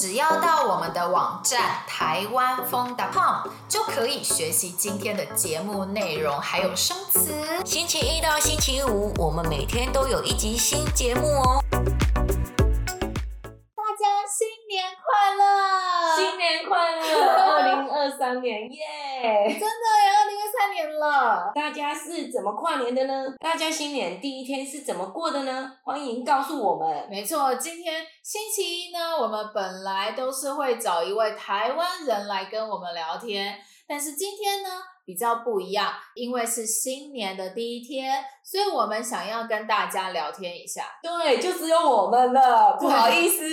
只要到我们的网站台湾风 .com 就可以学习今天的节目内容，还有生词。星期一到星期五，我们每天都有一集新节目哦。大家新年快乐！新年快乐！二零二三年耶！Yeah! 真的耶，二零二三年了。大家是怎么跨年的呢？大家新年第一天是怎么过的呢？欢迎告诉我们。没错，今天星期一呢，我们本来都是会找一位台湾人来跟我们聊天，但是今天呢，比较不一样，因为是新年的第一天，所以我们想要跟大家聊天一下。对，就只有我们了，不好意思。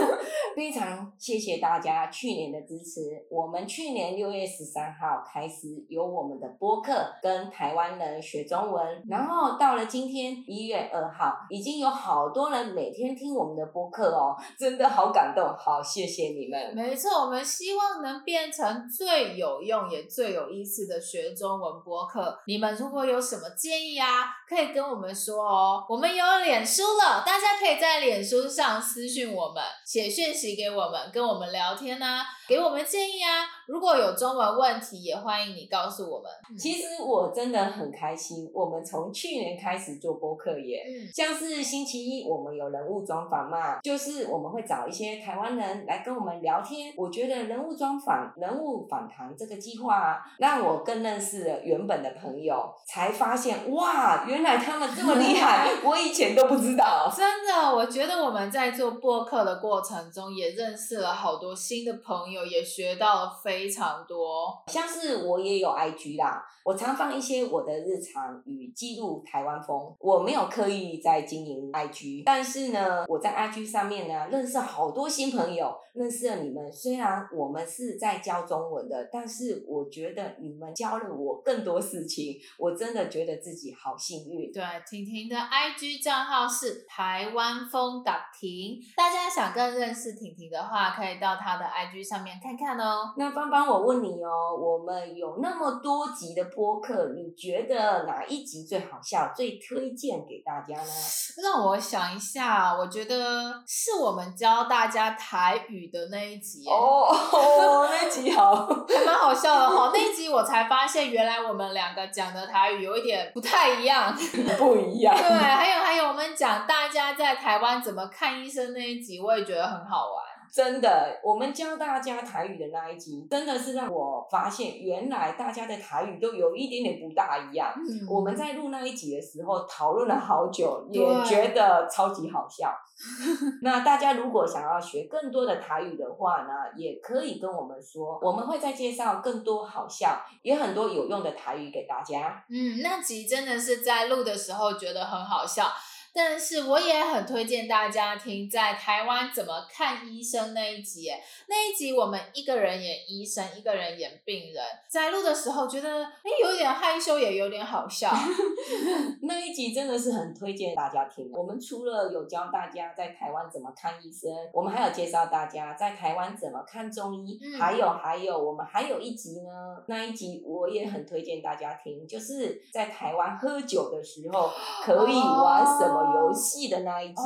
非常谢谢大家去年的支持。我们去年六月十三号开始有我们的播客，跟台湾人学中文，然后到了今天一月二号，已经有好多人每天听我们的播客哦，真的好感动，好谢谢你们。没错，我们希望能变成最有用也最有意思的。学中文播客，你们如果有什么建议啊，可以跟我们说哦。我们有脸书了，大家可以在脸书上私讯我们，写讯息给我们，跟我们聊天啊，给我们建议啊。如果有中文问题，也欢迎你告诉我们。其实我真的很开心，我们从去年开始做播客耶。嗯，像是星期一我们有人物专访嘛，就是我们会找一些台湾人来跟我们聊天。我觉得人物专访、人物访谈这个计划啊，让我更认识了原本的朋友，才发现哇，原来他们这么厉害，我以前都不知道。真的，我觉得我们在做播客的过程中，也认识了好多新的朋友，也学到了非常多。像是我也有 IG 啦，我常放一些我的日常与记录台湾风。我没有刻意在经营 IG，但是呢，我在 IG 上面呢，认识好多新朋友，认识了你们。虽然我们是在教中文的，但是我觉得你们。教了我更多事情，我真的觉得自己好幸运。对，婷婷的 IG 账号是台湾风婷，大家想更认识婷婷的话，可以到她的 IG 上面看看哦。那芳芳，我问你哦，我们有那么多集的播客，你觉得哪一集最好笑，最推荐给大家呢？让我想一下，我觉得是我们教大家台语的那一集哦，哦，那集好，还蛮好笑的 哈。那一集我才。发现原来我们两个讲的台语有一点不太一样，不一样。对，还有还有，我们讲大家在台湾怎么看医生那一集，我也觉得很好玩。真的，我们教大家台语的那一集，真的是让我发现，原来大家的台语都有一点点不大一样。嗯，我们在录那一集的时候讨论了好久，也觉得超级好笑。那大家如果想要学更多的台语的话呢，也可以跟我们说，我们会再介绍更多好笑也很多有用的台语给大家。嗯，那集真的是在录的时候觉得很好笑。但是我也很推荐大家听在台湾怎么看医生那一集，那一集我们一个人演医生，一个人演病人，在录的时候觉得哎有点害羞，也有点好笑。那一集真的是很推荐大家听。我们除了有教大家在台湾怎么看医生，我们还有介绍大家在台湾怎么看中医，嗯、还有还有我们还有一集呢，那一集我也很推荐大家听，就是在台湾喝酒的时候可以玩什么。游戏的那一集，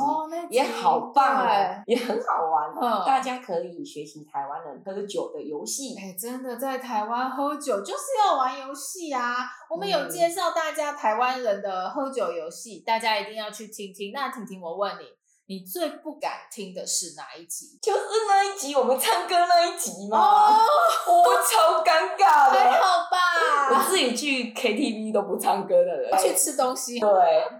也好棒哦，也很好玩，嗯、大家可以学习台湾人喝酒的游戏。哎，真的在台湾喝酒就是要玩游戏啊！我们有介绍大家台湾人的喝酒游戏，嗯、大家一定要去听听。那婷婷，我问你。你最不敢听的是哪一集？就是那一集我们唱歌那一集吗？哦，我超尴尬的。还好吧，我自己去 KTV 都不唱歌的人，去吃东西。对，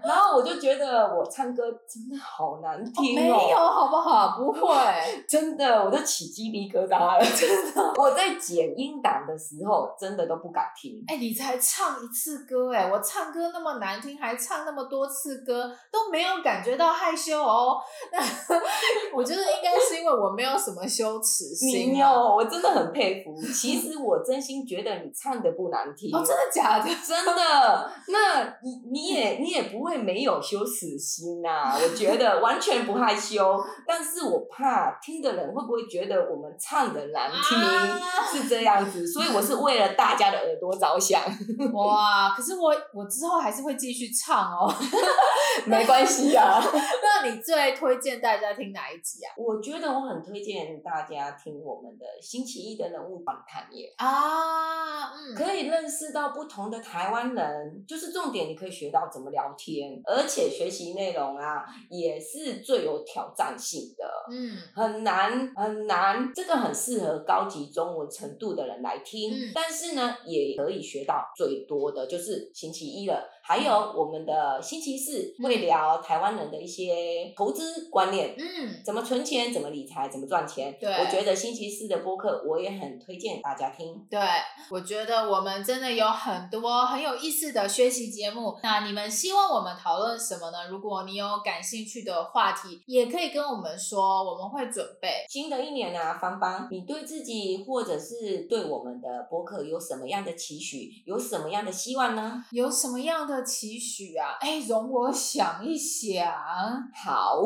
然后我就觉得我唱歌真的好难听哦。没有，好不好？不会，真的，我都起鸡皮疙瘩了。真的，我在剪音档的时候，真的都不敢听。哎，你才唱一次歌，哎，我唱歌那么难听，还唱那么多次歌，都没有感觉到害羞哦。那 我觉得应该是因为我没有什么羞耻心。你有，我真的很佩服。其实我真心觉得你唱的不难听。哦，真的假的？真的。那你你也你也不会没有羞耻心呐、啊？我觉得 完全不害羞。但是我怕听的人会不会觉得我们唱的难听，啊、是这样子。所以我是为了大家的耳朵着想。哇！可是我我之后还是会继续唱哦。没关系啊。那你最推荐大家听哪一集啊？我觉得我很推荐大家听我们的星期一的人物访谈耶啊，嗯，可以认识到不同的台湾人，就是重点，你可以学到怎么聊天，而且学习内容啊也是最有挑战性的，嗯，很难很难，这个很适合高级中文程度的人来听，嗯，但是呢，也可以学到最多的就是星期一了。还有我们的星期四会聊台湾人的一些投资观念，嗯，怎么存钱，怎么理财，怎么赚钱。对，我觉得星期四的播客我也很推荐大家听。对，我觉得我们真的有很多很有意思的学习节目。那你们希望我们讨论什么呢？如果你有感兴趣的话题，也可以跟我们说，我们会准备。新的一年啊，芳芳，你对自己或者是对我们的播客有什么样的期许？有什么样的希望呢？有什么样的？期许啊，哎，容我想一想。好，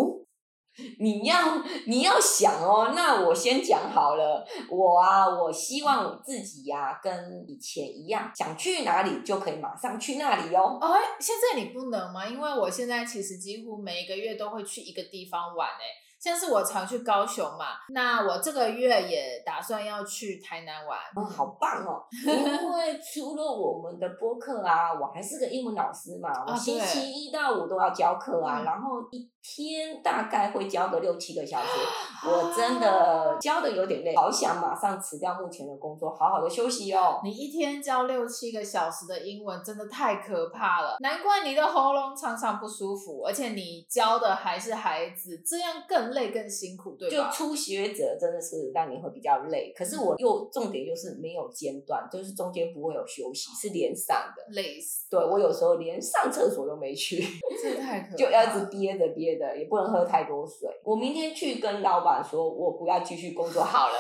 你要你要想哦，那我先讲好了。我啊，我希望我自己呀、跟以前一样，想去哪里就可以马上去那里哦。哎，现在你不能吗？因为我现在其实几乎每一个月都会去一个地方玩，哎。像是我常去高雄嘛，那我这个月也打算要去台南玩。哦，好棒哦！因为除了我们的播客啊，我还是个英文老师嘛，我星期一到五都要教课啊，然后一天大概会教个六七个小时，我真的教的有点累，好想马上辞掉目前的工作，好好的休息哦。你一天教六七个小时的英文，真的太可怕了，难怪你的喉咙常常不舒服，而且你教的还是孩子，这样更。累更辛苦，对吧？就初学者真的是让你会比较累，可是我又重点就是没有间断，就是中间不会有休息，是连上的。累死！对，我有时候连上厕所都没去，这太可怕了，就要一直憋着憋着，也不能喝太多水。我明天去跟老板说，我不要继续工作好了。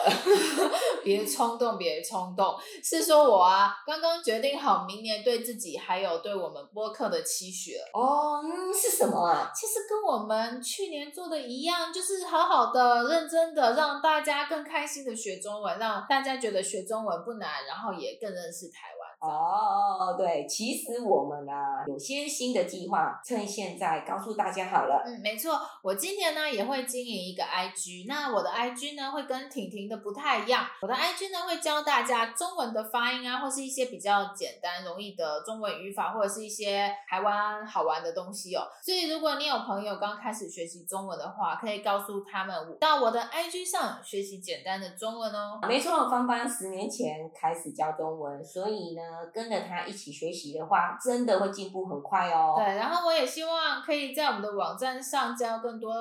别冲动，别冲动，是说我啊，刚刚决定好明年对自己还有对我们播客的期许了。哦，嗯，是什么啊？其实跟我们去年做的一样，就是好好的、认真的，让大家更开心的学中文，让大家觉得学中文不难，然后也更认识台湾。哦，对，其实我们啊有些新的计划，趁现在告诉大家好了。嗯，没错，我今年呢也会经营一个 IG，那我的 IG 呢会跟婷婷的不太一样，我的 IG 呢会教大家中文的发音啊，或是一些比较简单容易的中文语法，或者是一些台湾好玩的东西哦。所以如果你有朋友刚开始学习中文的话，可以告诉他们到我的 IG 上学习简单的中文哦。没错，芳芳十年前开始教中文，所以呢。跟着他一起学习的话，真的会进步很快哦。对，然后我也希望可以在我们的网站上教更多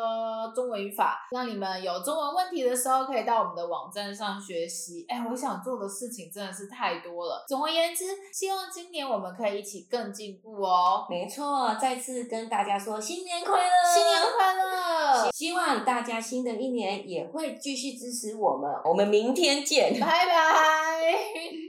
中文语法，让你们有中文问题的时候可以到我们的网站上学习。哎，我想做的事情真的是太多了。总而言之，希望今年我们可以一起更进步哦。没错，再次跟大家说新年快乐，新年快乐！希望大家新的一年也会继续支持我们。我们明天见，拜拜。